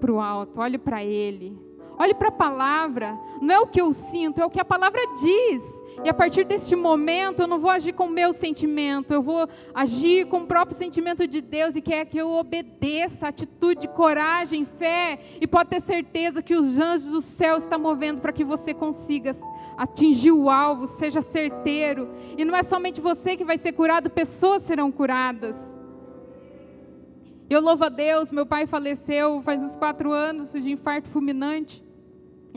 para o alto, olhe para Ele. Olhe para a palavra. Não é o que eu sinto, é o que a palavra diz. E a partir deste momento, eu não vou agir com o meu sentimento, eu vou agir com o próprio sentimento de Deus e quer que eu obedeça, atitude, coragem, fé. E pode ter certeza que os anjos do céu estão movendo para que você consiga atingir o alvo, seja certeiro. E não é somente você que vai ser curado, pessoas serão curadas. Eu louvo a Deus, meu pai faleceu faz uns quatro anos de infarto fulminante.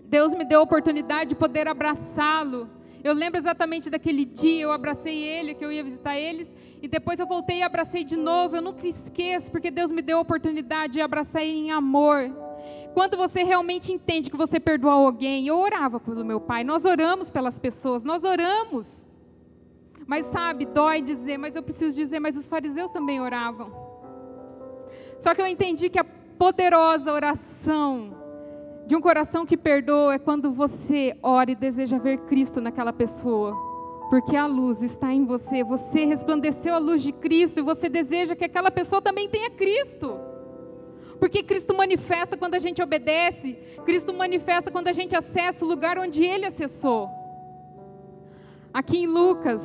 Deus me deu a oportunidade de poder abraçá-lo eu lembro exatamente daquele dia, eu abracei ele, que eu ia visitar eles, e depois eu voltei e abracei de novo. Eu nunca esqueço, porque Deus me deu a oportunidade de abraçar ele em amor. Quando você realmente entende que você perdoou alguém, eu orava pelo meu pai, nós oramos pelas pessoas, nós oramos. Mas sabe, dói dizer, mas eu preciso dizer, mas os fariseus também oravam. Só que eu entendi que a poderosa oração de um coração que perdoa é quando você ora e deseja ver Cristo naquela pessoa. porque a luz está em você, você resplandeceu a luz de Cristo e você deseja que aquela pessoa também tenha Cristo. Porque Cristo manifesta quando a gente obedece, Cristo manifesta quando a gente acessa o lugar onde Ele acessou. Aqui em Lucas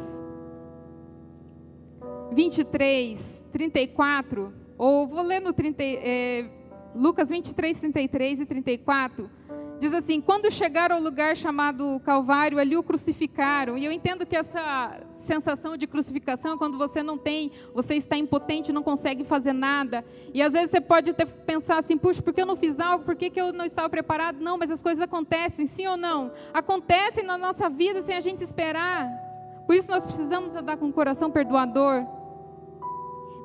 23, 34, ou vou ler no 30, é, Lucas 23, 33 e 34, diz assim: Quando chegaram ao lugar chamado Calvário, ali o crucificaram. E eu entendo que essa sensação de crucificação é quando você não tem, você está impotente, não consegue fazer nada. E às vezes você pode até pensar assim: puxa, por que eu não fiz algo? Por que, que eu não estava preparado? Não, mas as coisas acontecem, sim ou não? Acontecem na nossa vida sem a gente esperar. Por isso nós precisamos andar com o coração perdoador.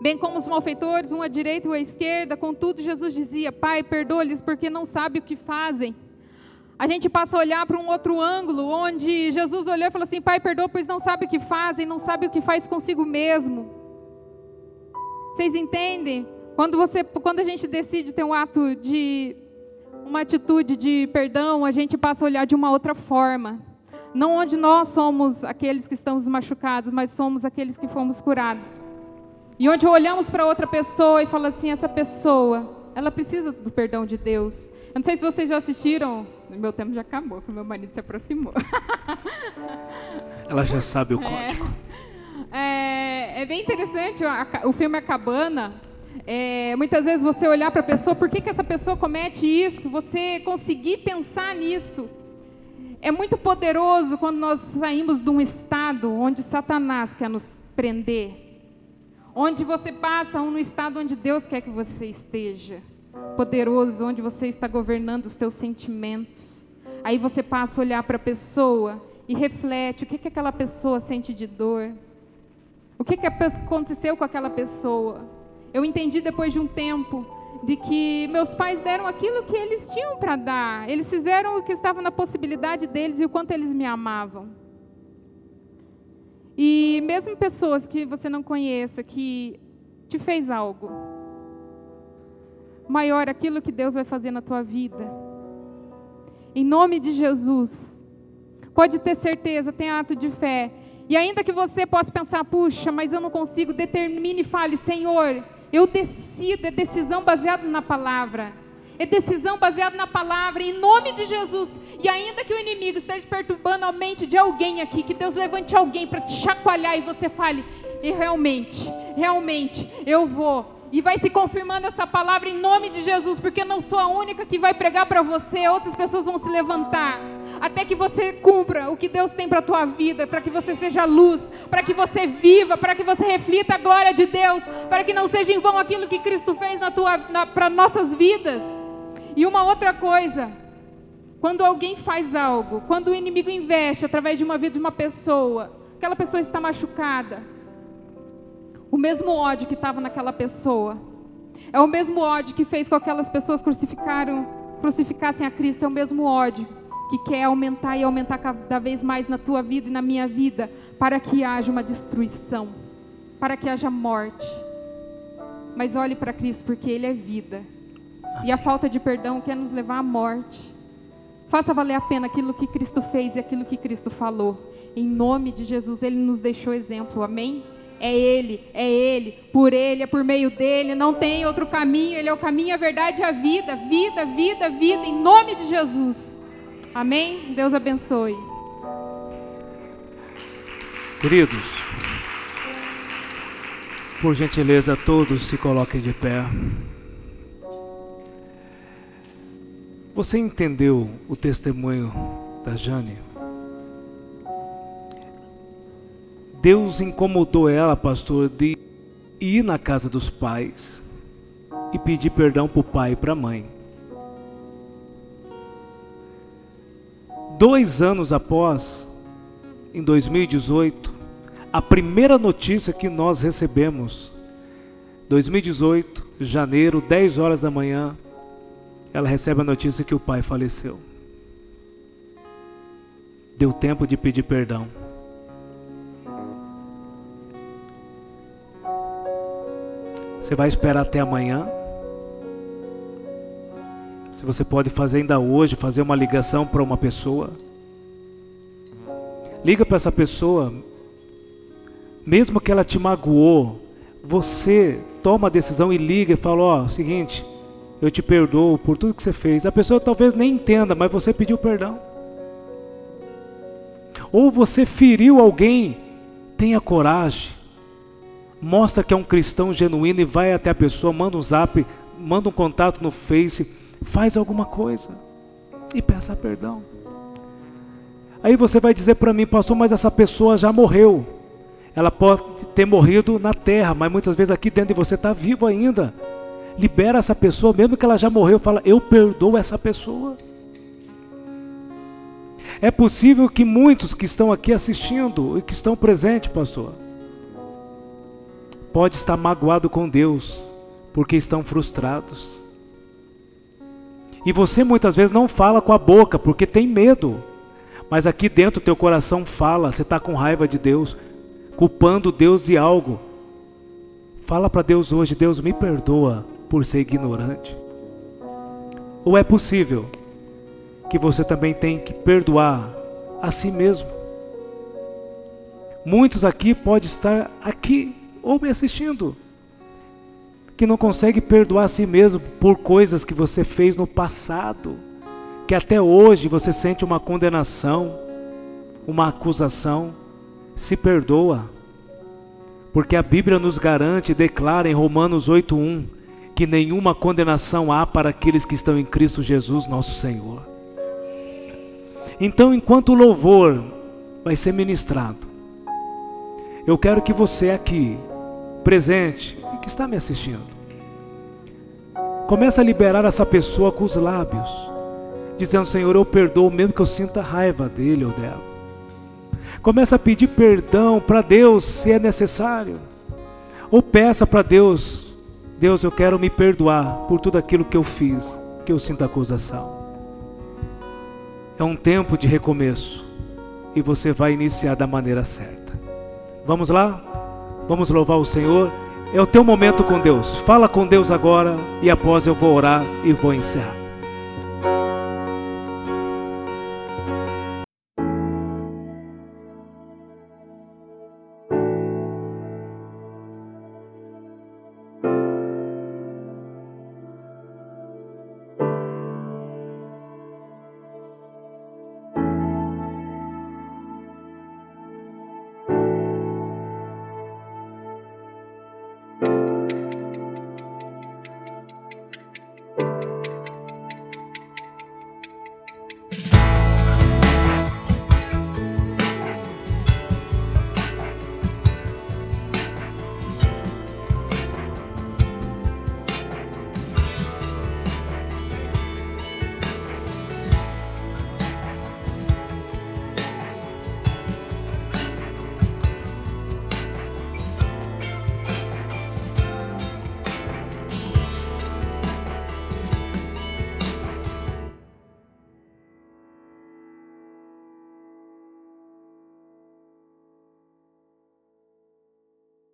Bem como os malfeitores, um à direita e um à esquerda, contudo Jesus dizia: Pai, perdoa-lhes porque não sabem o que fazem. A gente passa a olhar para um outro ângulo, onde Jesus olhou e falou assim: Pai, perdoa, pois não sabe o que fazem, não sabe o que faz consigo mesmo. Vocês entendem? Quando, você, quando a gente decide ter um ato de. uma atitude de perdão, a gente passa a olhar de uma outra forma. Não onde nós somos aqueles que estamos machucados, mas somos aqueles que fomos curados. E onde olhamos para outra pessoa e falamos assim: essa pessoa, ela precisa do perdão de Deus. Eu não sei se vocês já assistiram. Meu tempo já acabou, porque meu marido se aproximou. Ela já sabe o é. código. É, é bem interessante o, o filme A Cabana. É, muitas vezes você olhar para a pessoa, por que, que essa pessoa comete isso? Você conseguir pensar nisso. É muito poderoso quando nós saímos de um estado onde Satanás quer nos prender. Onde você passa um estado onde Deus quer que você esteja poderoso, onde você está governando os teus sentimentos. Aí você passa a olhar para a pessoa e reflete o que, que aquela pessoa sente de dor. O que, que aconteceu com aquela pessoa? Eu entendi depois de um tempo de que meus pais deram aquilo que eles tinham para dar. Eles fizeram o que estava na possibilidade deles e o quanto eles me amavam. E mesmo pessoas que você não conheça, que te fez algo, maior aquilo que Deus vai fazer na tua vida. Em nome de Jesus. Pode ter certeza, tem ato de fé. E ainda que você possa pensar, puxa, mas eu não consigo, determine e fale, Senhor, eu decido, é decisão baseada na palavra. É decisão baseada na palavra, em nome de Jesus. E ainda que o inimigo esteja perturbando a mente de alguém aqui, que Deus levante alguém para te chacoalhar e você fale, e realmente, realmente, eu vou e vai se confirmando essa palavra em nome de Jesus, porque não sou a única que vai pregar para você, outras pessoas vão se levantar. Até que você cumpra o que Deus tem para a tua vida, para que você seja luz, para que você viva, para que você reflita a glória de Deus, para que não seja em vão aquilo que Cristo fez na tua, para nossas vidas. E uma outra coisa, quando alguém faz algo, quando o inimigo investe através de uma vida de uma pessoa, aquela pessoa está machucada, o mesmo ódio que estava naquela pessoa. É o mesmo ódio que fez com que aquelas pessoas crucificaram, crucificassem a Cristo. É o mesmo ódio que quer aumentar e aumentar cada vez mais na tua vida e na minha vida, para que haja uma destruição, para que haja morte. Mas olhe para Cristo, porque Ele é vida. E a falta de perdão quer nos levar à morte. Faça valer a pena aquilo que Cristo fez e aquilo que Cristo falou. Em nome de Jesus, Ele nos deixou exemplo. Amém? é Ele, é Ele, por Ele, é por meio dele, não tem outro caminho, Ele é o caminho, a verdade e a vida, vida, vida, vida, em nome de Jesus. Amém? Deus abençoe. Queridos, por gentileza, todos se coloquem de pé. Você entendeu o testemunho da Jane? Deus incomodou ela, pastor, de ir na casa dos pais e pedir perdão para o pai e para a mãe. Dois anos após, em 2018, a primeira notícia que nós recebemos, 2018, janeiro, 10 horas da manhã, ela recebe a notícia que o pai faleceu. Deu tempo de pedir perdão. Você vai esperar até amanhã? Se você pode fazer ainda hoje, fazer uma ligação para uma pessoa. Liga para essa pessoa, mesmo que ela te magoou, você toma a decisão e liga e fala: Ó, oh, seguinte, eu te perdoo por tudo que você fez. A pessoa talvez nem entenda, mas você pediu perdão. Ou você feriu alguém, tenha coragem. Mostra que é um cristão genuíno e vai até a pessoa, manda um zap, manda um contato no Face, faz alguma coisa e peça perdão. Aí você vai dizer para mim, pastor, mas essa pessoa já morreu. Ela pode ter morrido na terra, mas muitas vezes aqui dentro de você está vivo ainda. Libera essa pessoa, mesmo que ela já morreu, fala, eu perdoo essa pessoa. É possível que muitos que estão aqui assistindo e que estão presentes, pastor, pode estar magoado com Deus porque estão frustrados. E você muitas vezes não fala com a boca porque tem medo. Mas aqui dentro teu coração fala, você está com raiva de Deus, culpando Deus de algo. Fala para Deus hoje, Deus me perdoa por ser ignorante. Ou é possível que você também tem que perdoar a si mesmo? Muitos aqui podem estar aqui ou me assistindo que não consegue perdoar a si mesmo por coisas que você fez no passado, que até hoje você sente uma condenação, uma acusação, se perdoa. Porque a Bíblia nos garante declara em Romanos 8:1 que nenhuma condenação há para aqueles que estão em Cristo Jesus, nosso Senhor. Então, enquanto o louvor vai ser ministrado, eu quero que você aqui, presente, que está me assistindo, comece a liberar essa pessoa com os lábios, dizendo: Senhor, eu perdoo, mesmo que eu sinta raiva dele ou dela. Comece a pedir perdão para Deus se é necessário, ou peça para Deus: Deus, eu quero me perdoar por tudo aquilo que eu fiz, que eu sinto acusação. É um tempo de recomeço e você vai iniciar da maneira certa. Vamos lá? Vamos louvar o Senhor. É o teu momento com Deus. Fala com Deus agora e após eu vou orar e vou encerrar.